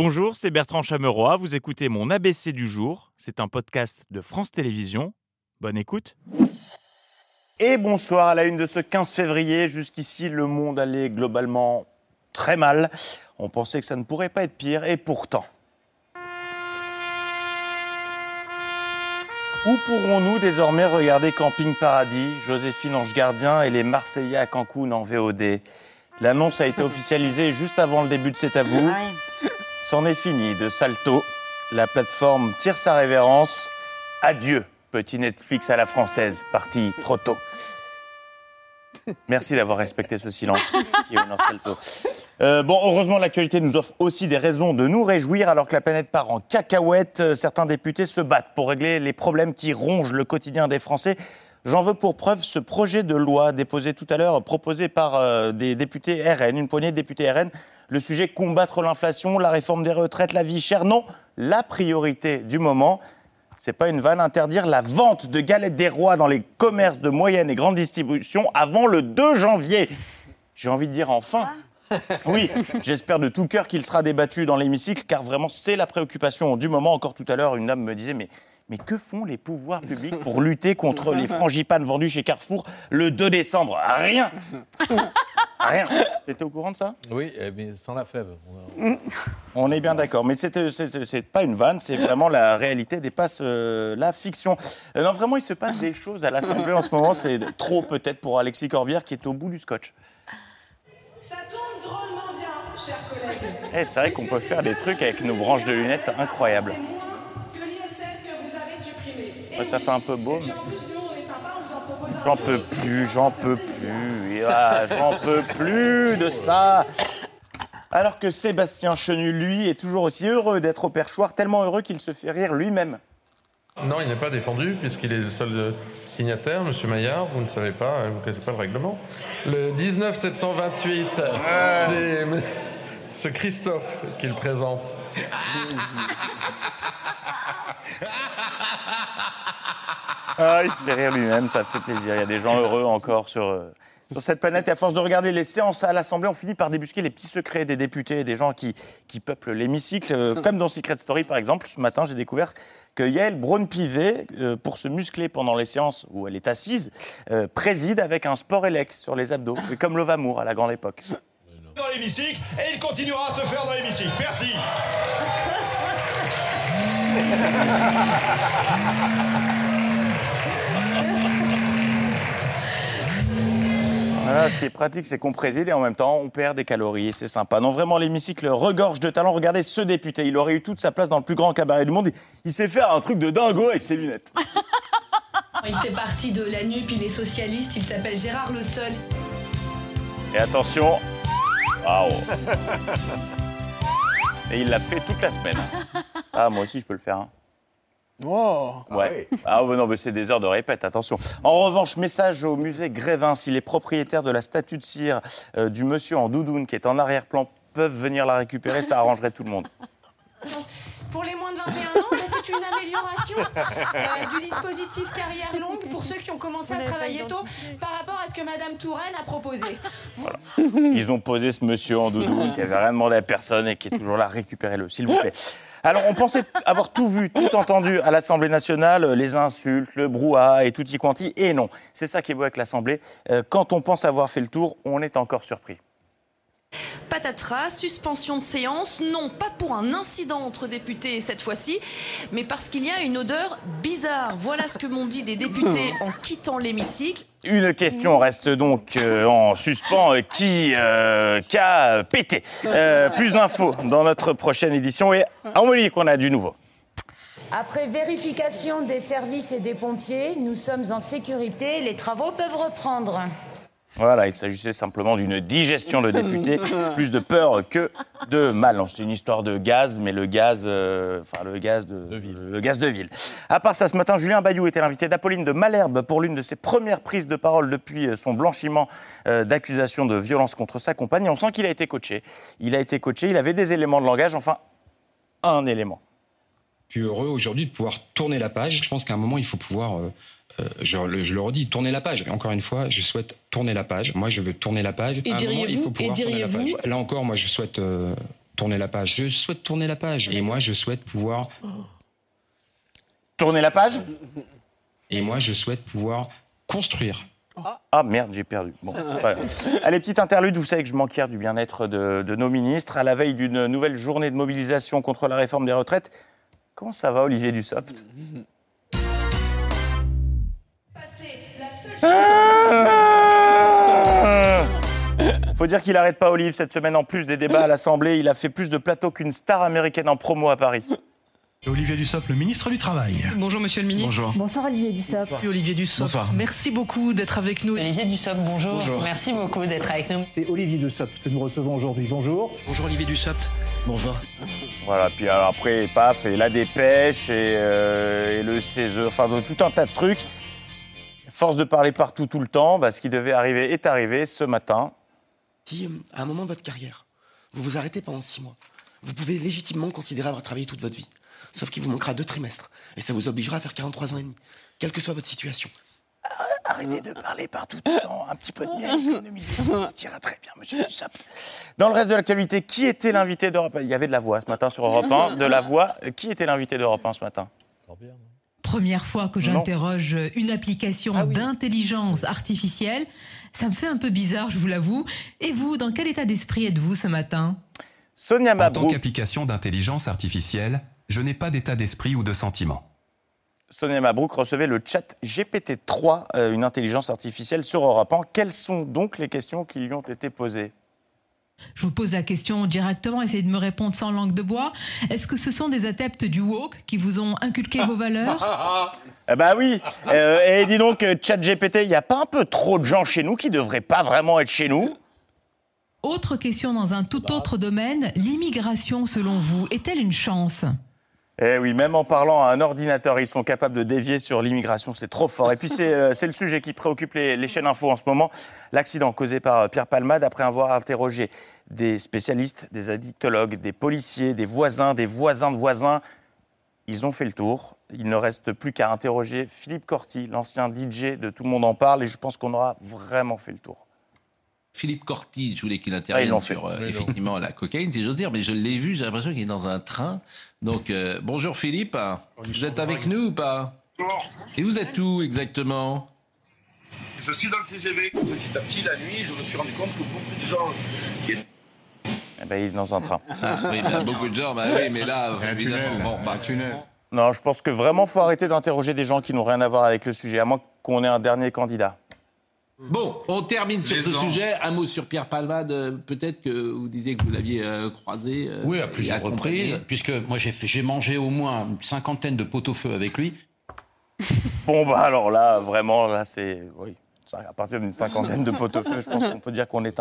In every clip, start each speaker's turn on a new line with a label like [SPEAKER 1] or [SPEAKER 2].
[SPEAKER 1] Bonjour, c'est Bertrand Chameroy. Vous écoutez mon ABC du jour. C'est un podcast de France Télévisions. Bonne écoute. Et bonsoir à la une de ce 15 février. Jusqu'ici, le monde allait globalement très mal. On pensait que ça ne pourrait pas être pire, et pourtant. Où pourrons-nous désormais regarder Camping Paradis, Joséphine Ange Gardien et les Marseillais à Cancun en VOD L'annonce a été officialisée juste avant le début de C'est à vous. C'en est fini de Salto. La plateforme tire sa révérence. Adieu, petit Netflix à la française, parti trop tôt. Merci d'avoir respecté ce silence qui honore Salto. Euh, bon, heureusement, l'actualité nous offre aussi des raisons de nous réjouir alors que la planète part en cacahuète. Certains députés se battent pour régler les problèmes qui rongent le quotidien des Français. J'en veux pour preuve ce projet de loi déposé tout à l'heure, proposé par euh, des députés RN, une poignée de députés RN. Le sujet combattre l'inflation, la réforme des retraites, la vie chère. Non, la priorité du moment, c'est pas une vanne, interdire la vente de galettes des rois dans les commerces de moyenne et grande distribution avant le 2 janvier. J'ai envie de dire enfin. Oui, j'espère de tout cœur qu'il sera débattu dans l'hémicycle, car vraiment c'est la préoccupation du moment. Encore tout à l'heure, une dame me disait, mais, mais que font les pouvoirs publics pour lutter contre les frangipanes vendues chez Carrefour le 2 décembre? Rien Rien T'étais au courant de ça?
[SPEAKER 2] Oui, eh, mais sans la fève.
[SPEAKER 1] On est bien d'accord, mais c'est- c'est pas une vanne, c'est vraiment la réalité dépasse euh, la fiction. Euh, non, vraiment, il se passe des choses à l'Assemblée en ce moment, c'est trop peut-être pour Alexis Corbière qui est au bout du scotch.
[SPEAKER 3] Ça tourne drôlement bien, chers collègues.
[SPEAKER 1] Eh, c'est vrai qu'on peut faire des trucs avec nos branches de lunettes incroyables. Ouais, ça fait un peu beau, J'en
[SPEAKER 3] peu
[SPEAKER 1] peux
[SPEAKER 3] plus.
[SPEAKER 1] j'en peux plus, ah, j'en peux plus de ça. Alors que Sébastien Chenu, lui, est toujours aussi heureux d'être au perchoir, tellement heureux qu'il se fait rire lui-même.
[SPEAKER 4] Non, il n'est pas défendu puisqu'il est le seul euh, signataire, Monsieur Maillard. Vous ne savez pas, vous ne connaissez pas le règlement. Le 19728, c'est ce Christophe qui le présente.
[SPEAKER 1] Ah, il se fait rire lui-même, ça fait plaisir. Il y a des gens heureux encore sur, euh, sur cette planète. Et à force de regarder les séances à l'Assemblée, on finit par débusquer les petits secrets des députés, des gens qui, qui peuplent l'hémicycle. Euh, comme dans Secret Story, par exemple, ce matin, j'ai découvert que Yael Braun-Pivet, euh, pour se muscler pendant les séances où elle est assise, euh, préside avec un sport élect sur les abdos, Et comme Lovamour à la grande époque.
[SPEAKER 5] dans l'hémicycle et il continuera à se faire dans l'hémicycle. Merci.
[SPEAKER 1] Voilà, ce qui est pratique, c'est qu'on préside et en même temps, on perd des calories. et C'est sympa. Non, vraiment, l'hémicycle regorge de talent. Regardez ce député. Il aurait eu toute sa place dans le plus grand cabaret du monde. Il, sait faire un truc de dingo avec ses lunettes.
[SPEAKER 6] Il fait partie de la NUP, il est socialiste, il s'appelle Gérard Le Seul.
[SPEAKER 1] Et attention. Waouh. Et il l'a fait toute la semaine. Ah, moi aussi, je peux le faire. hein. Ouais. Ah ouais, non, mais c'est des heures de répète, attention. En revanche, message au musée Grévin, si les propriétaires de la statue de cire euh, du monsieur en doudoune qui est en arrière-plan peuvent venir la récupérer, ça arrangerait tout le monde.
[SPEAKER 3] Pour les moins de 21 ans, ben, c'est une amélioration euh, du dispositif carrière longue pour ceux qui ont commencé à travailler tôt par rapport à ce que Madame Touraine a proposé.
[SPEAKER 1] Ils ont posé ce monsieur en doudoune qui avait rien demandé à personne et qui est toujours là, récupérez-le, s'il vous plaît. Alors, on pensait avoir tout vu, tout entendu à l'Assemblée nationale, euh, les insultes, le brouhaha et tutti quanti, et non. C'est ça qui est beau avec l'Assemblée. Euh, Quand on pense avoir fait le tour, on est encore surpris.
[SPEAKER 7] Patatras, suspension de séance, non pas pour un incident entre députés cette fois-ci, mais parce qu'il y a une odeur bizarre. Voilà ce que m'ont dit des députés en quittant l'hémicycle.
[SPEAKER 1] Une question reste donc euh, en suspens. euh, Qui, euh, a pété Plus d'infos dans notre prochaine édition. Et en Monique, on a du nouveau.
[SPEAKER 8] Après vérification des services et des pompiers, nous sommes en sécurité. Les travaux peuvent reprendre.
[SPEAKER 1] Voilà, il s'agissait simplement d'une digestion de députés, plus de peur que de mal. C'est une histoire de gaz, mais le gaz, euh, enfin le gaz de, le gaz de ville. À part ça, ce matin, Julien Bayou était l'invité d'Apolline de Malherbe pour l'une de ses premières prises de parole depuis euh, son blanchiment euh, d'accusation de violence contre sa compagne. Et on sent qu'il a été coaché. Il a été coaché. Il avait des éléments de langage, enfin un élément.
[SPEAKER 9] Je suis heureux aujourd'hui de pouvoir tourner la page. Je pense qu'à un moment, il faut pouvoir, euh, je, le- je le redis, tourner la page. Encore une fois, je souhaite tourner la page. Moi, je veux tourner la page.
[SPEAKER 6] Et diriez-vous-
[SPEAKER 9] page. Là encore, moi, je souhaite euh, tourner la page. Je souhaite tourner la page. Et moi, je souhaite pouvoir.
[SPEAKER 1] Tourner la page
[SPEAKER 9] Et moi, je souhaite pouvoir construire.
[SPEAKER 1] Ah merde, j'ai perdu. Bon, c'est pas grave. Allez, petite interlude. Vous savez que je manque hier du bien-être de, de nos ministres. À la veille d'une nouvelle journée de mobilisation contre la réforme des retraites. Comment ça va, Olivier Dussopt? Ah Faut dire qu'il arrête pas Olive cette semaine en plus des débats à l'Assemblée. Il a fait plus de plateaux qu'une star américaine en promo à Paris.
[SPEAKER 5] Olivier Dussopt, le ministre du Travail.
[SPEAKER 2] Bonjour Monsieur le ministre.
[SPEAKER 5] Bonjour.
[SPEAKER 8] Bonsoir Olivier Dussopt.
[SPEAKER 2] C'est Olivier Dussopt.
[SPEAKER 5] Bonsoir.
[SPEAKER 2] Merci beaucoup d'être avec nous.
[SPEAKER 10] Olivier Dussopt, bonjour.
[SPEAKER 5] Bonjour.
[SPEAKER 10] Merci beaucoup d'être avec nous.
[SPEAKER 11] C'est Olivier Dussopt que nous recevons aujourd'hui. Bonjour.
[SPEAKER 2] Bonjour Olivier Dussopt.
[SPEAKER 5] Bonjour.
[SPEAKER 1] Voilà, puis alors après, paf, et la dépêche, et, euh, et le CESE, enfin donc, tout un tas de trucs. Force de parler partout tout le temps, bah, ce qui devait arriver est arrivé ce matin.
[SPEAKER 12] Si, euh, à un moment de votre carrière, vous vous arrêtez pendant six mois, vous pouvez légitimement considérer avoir travaillé toute votre vie. Sauf qu'il vous manquera deux trimestres. Et ça vous obligera à faire 43 ans et demi. Quelle que soit votre situation.
[SPEAKER 1] Arrêtez de parler partout tout le temps, un petit peu de bien économisé. Ça ira très bien, monsieur. Dans le reste de l'actualité, qui était l'invité d'Europe 1 Il y avait de la voix ce matin sur Europe 1, de la voix. Qui était l'invité d'Europe 1 ce matin?
[SPEAKER 13] Première fois que j'interroge une application d'intelligence artificielle. Ça me fait un peu bizarre, je vous l'avoue. Et vous, dans quel état d'esprit êtes-vous ce matin?
[SPEAKER 1] Sonia
[SPEAKER 14] En tant
[SPEAKER 1] Mabrouk.
[SPEAKER 14] qu'application d'intelligence artificielle, je n'ai pas d'état d'esprit ou de sentiment.
[SPEAKER 1] Sonia Mabrouk recevait le chat GPT-3, euh, une intelligence artificielle sur Europe 1. Quelles sont donc les questions qui lui ont été posées?
[SPEAKER 13] Je vous pose la question directement, essayez de me répondre sans langue de bois. Est-ce que ce sont des adeptes du woke qui vous ont inculqué vos valeurs
[SPEAKER 1] Eh ben oui. Euh, et dis donc, ChatGPT, il n'y a pas un peu trop de gens chez nous qui devraient pas vraiment être chez nous?
[SPEAKER 13] Autre question dans un tout autre domaine, l'immigration selon vous est-elle une chance?
[SPEAKER 1] Eh oui, même en parlant à un ordinateur, ils sont capables de dévier sur l'immigration, c'est trop fort. Et puis c'est euh, le sujet qui préoccupe les, les chaînes info en ce moment, l'accident causé par euh, Pierre Palmade après avoir interrogé des spécialistes, des addictologues, des policiers, des voisins, des voisins de voisins. Ils ont fait le tour. Il ne reste plus qu'à interroger Philippe Corti, l'ancien DJ de Tout le monde en parle, et je pense qu'on aura vraiment fait le tour.
[SPEAKER 15] Philippe Corti, je voulais qu'il
[SPEAKER 1] Ah,
[SPEAKER 15] intervienne
[SPEAKER 1] fait.
[SPEAKER 15] sur euh,
[SPEAKER 1] non.
[SPEAKER 15] effectivement la cocaïne, si j'ose dire, mais je l'ai vu, j'ai l'impression qu'il est dans un train. Donc euh, bonjour Philippe, vous êtes avec nous ou pas? Et vous êtes où exactement?
[SPEAKER 16] Je suis dans le TGV. Petit à petit, la nuit, je me suis rendu compte que beaucoup de gens qui
[SPEAKER 1] Eh ben, il est dans un train.
[SPEAKER 15] Ah, oui, bah, beaucoup de gens, bah oui, mais là, évidemment, bon, bah,
[SPEAKER 1] Non, je pense que vraiment, faut arrêter d'interroger des gens qui n'ont rien à voir avec le sujet, à moins qu'on ait un dernier candidat.
[SPEAKER 15] Bon, on termine sur
[SPEAKER 16] Les
[SPEAKER 15] ce sujet. Un mot sur Pierre Palmade, euh, peut-être que vous disiez que vous l'aviez euh, croisé. euh,
[SPEAKER 17] Oui, à plusieurs reprises, puisque moi j'ai mangé au moins une cinquantaine de pot-au-feu avec lui.
[SPEAKER 1] Bon, bah alors là, vraiment, là, c'est. Oui, à partir d'une cinquantaine de poteaux feu, je pense qu'on peut dire qu'on est.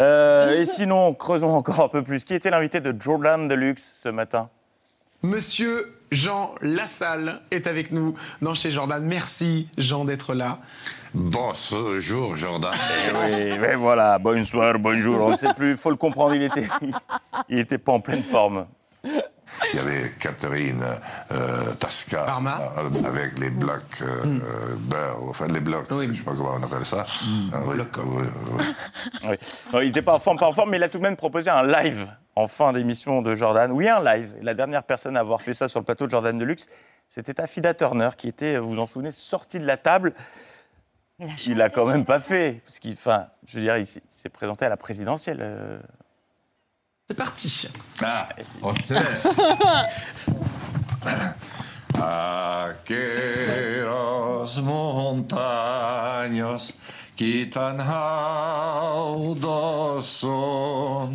[SPEAKER 1] Euh, et sinon, creusons encore un peu plus. Qui était l'invité de Jordan Deluxe ce matin?
[SPEAKER 18] Monsieur Jean Lassalle est avec nous dans chez Jordan. Merci Jean d'être là.
[SPEAKER 5] Bonjour, Jordan.
[SPEAKER 1] Oui, mais voilà, bonsoir, bonjour, on ne sait plus, il faut le comprendre, il était, il était pas en pleine forme.
[SPEAKER 5] Il y avait Catherine euh, Tasca euh, avec les blocs euh, euh, beurre, enfin les blocs, je ne sais pas comment on appelle ça. Ah, oui, oui, oui.
[SPEAKER 1] Oui. Non, il n'était pas en forme, pas en forme, mais il a tout de même proposé un live en fin d'émission de Jordan. Oui, un live. La dernière personne à avoir fait ça sur le plateau de Jordan Deluxe, c'était Afida Turner, qui était, vous vous en souvenez, sorti de la table. Il l'a quand même pas fait. Parce qu'il, enfin, je veux dire, il s'est il présenté à la présidentielle. euh.
[SPEAKER 18] C'est parti.
[SPEAKER 5] Ah, que tan son.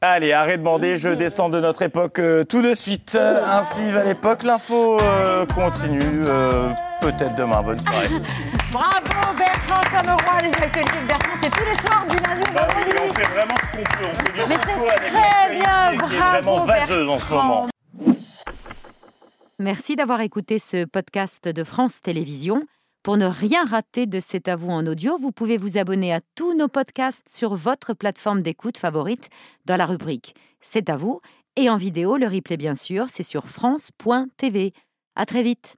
[SPEAKER 1] Allez, arrête de demander, je descends de notre époque euh, tout de suite. Euh, Ainsi va l'époque. L'info euh, continue. euh, Peut-être demain. Bonne soirée.
[SPEAKER 19] Bravo Bertrand Chameroy, les actualités de Bertrand, c'est tous les soirs du lundi au
[SPEAKER 1] Bah oui, on fait vraiment ce qu'on peut. On fait du
[SPEAKER 19] Mais
[SPEAKER 1] avec
[SPEAKER 19] très bien,
[SPEAKER 1] l'actualité qui est
[SPEAKER 19] bravo
[SPEAKER 1] vraiment vaseuse en ce
[SPEAKER 19] Bertrand.
[SPEAKER 1] moment.
[SPEAKER 20] Merci d'avoir écouté ce podcast de France Télévisions. Pour ne rien rater de C'est à vous en audio, vous pouvez vous abonner à tous nos podcasts sur votre plateforme d'écoute favorite dans la rubrique C'est à vous et en vidéo, le replay bien sûr, c'est sur France.tv. À très vite.